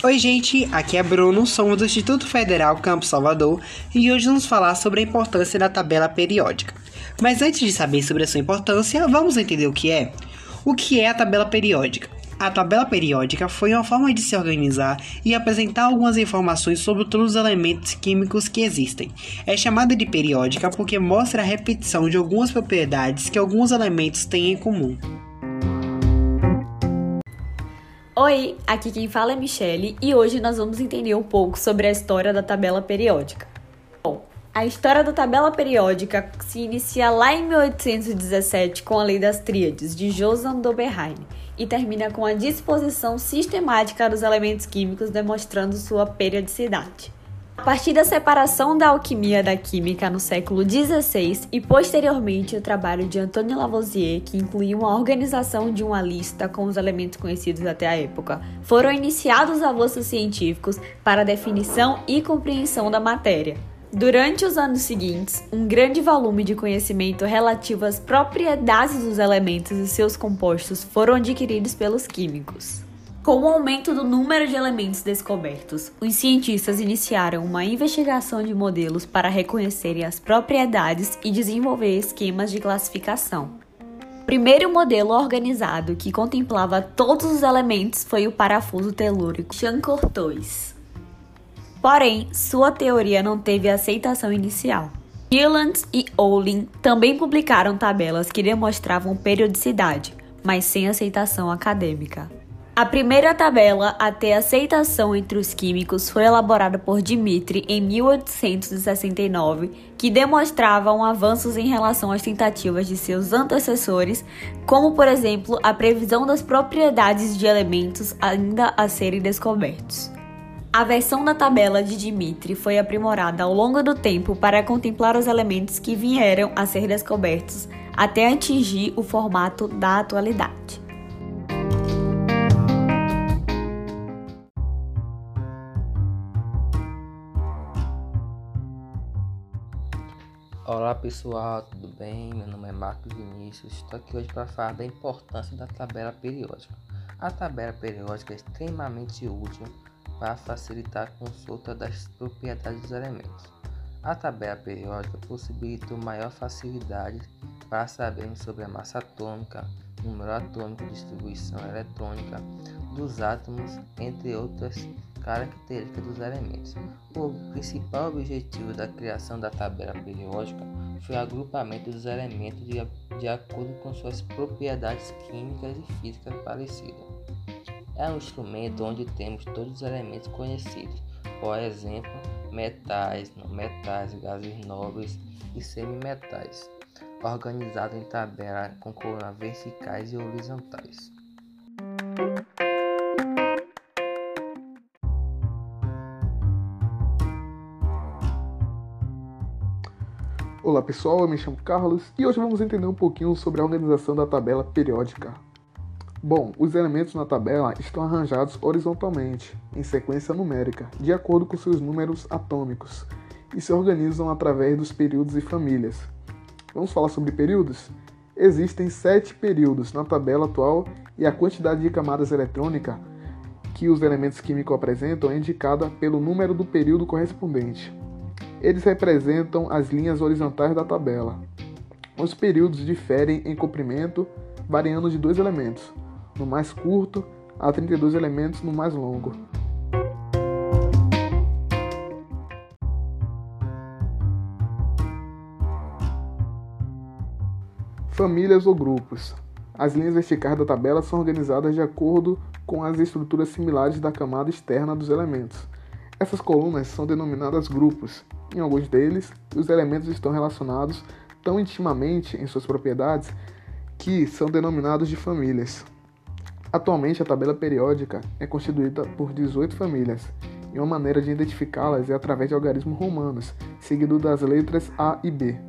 Oi, gente, aqui é Bruno, somos do Instituto Federal Campo Salvador e hoje vamos falar sobre a importância da tabela periódica. Mas antes de saber sobre a sua importância, vamos entender o que é? O que é a tabela periódica? A tabela periódica foi uma forma de se organizar e apresentar algumas informações sobre todos os elementos químicos que existem. É chamada de periódica porque mostra a repetição de algumas propriedades que alguns elementos têm em comum. Oi, aqui quem fala é Michele e hoje nós vamos entender um pouco sobre a história da tabela periódica. Bom, a história da tabela periódica se inicia lá em 1817 com a Lei das Tríades de Johann Doberheim e termina com a disposição sistemática dos elementos químicos demonstrando sua periodicidade. A partir da separação da alquimia da química no século XVI e posteriormente o trabalho de Antoine Lavoisier, que incluiu uma organização de uma lista com os elementos conhecidos até a época, foram iniciados avanços científicos para a definição e compreensão da matéria. Durante os anos seguintes, um grande volume de conhecimento relativo às propriedades dos elementos e seus compostos foram adquiridos pelos químicos. Com o aumento do número de elementos descobertos, os cientistas iniciaram uma investigação de modelos para reconhecerem as propriedades e desenvolver esquemas de classificação. O primeiro modelo organizado que contemplava todos os elementos foi o parafuso telúrico Chancortois. Porém, sua teoria não teve aceitação inicial. Gilland e Olin também publicaram tabelas que demonstravam periodicidade, mas sem aceitação acadêmica. A primeira tabela a ter aceitação entre os químicos foi elaborada por Dmitri em 1869, que demonstravam avanços em relação às tentativas de seus antecessores, como por exemplo a previsão das propriedades de elementos ainda a serem descobertos. A versão da tabela de Dimitri foi aprimorada ao longo do tempo para contemplar os elementos que vieram a ser descobertos até atingir o formato da atualidade. Olá pessoal, tudo bem? Meu nome é Marcos Vinícius. Estou aqui hoje para falar da importância da tabela periódica. A tabela periódica é extremamente útil para facilitar a consulta das propriedades dos elementos. A tabela periódica possibilita maior facilidade para sabermos sobre a massa atômica, número atômico, distribuição eletrônica dos átomos, entre outras características dos elementos. O principal objetivo da criação da tabela periódica foi o agrupamento dos elementos de, de acordo com suas propriedades químicas e físicas parecidas. É um instrumento onde temos todos os elementos conhecidos, por exemplo, metais, não metais, gases nobres e semimetais, organizado em tabela com colunas verticais e horizontais. Olá pessoal, eu me chamo Carlos e hoje vamos entender um pouquinho sobre a organização da tabela periódica. Bom, os elementos na tabela estão arranjados horizontalmente, em sequência numérica, de acordo com seus números atômicos, e se organizam através dos períodos e famílias. Vamos falar sobre períodos? Existem sete períodos na tabela atual e a quantidade de camadas eletrônicas que os elementos químicos apresentam é indicada pelo número do período correspondente. Eles representam as linhas horizontais da tabela. Os períodos diferem em comprimento, variando de dois elementos, no mais curto a 32 elementos no mais longo. Famílias ou grupos. As linhas verticais da tabela são organizadas de acordo com as estruturas similares da camada externa dos elementos. Essas colunas são denominadas grupos. Em alguns deles, os elementos estão relacionados tão intimamente em suas propriedades que são denominados de famílias. Atualmente, a tabela periódica é constituída por 18 famílias, e uma maneira de identificá-las é através de algarismos romanos, seguido das letras A e B.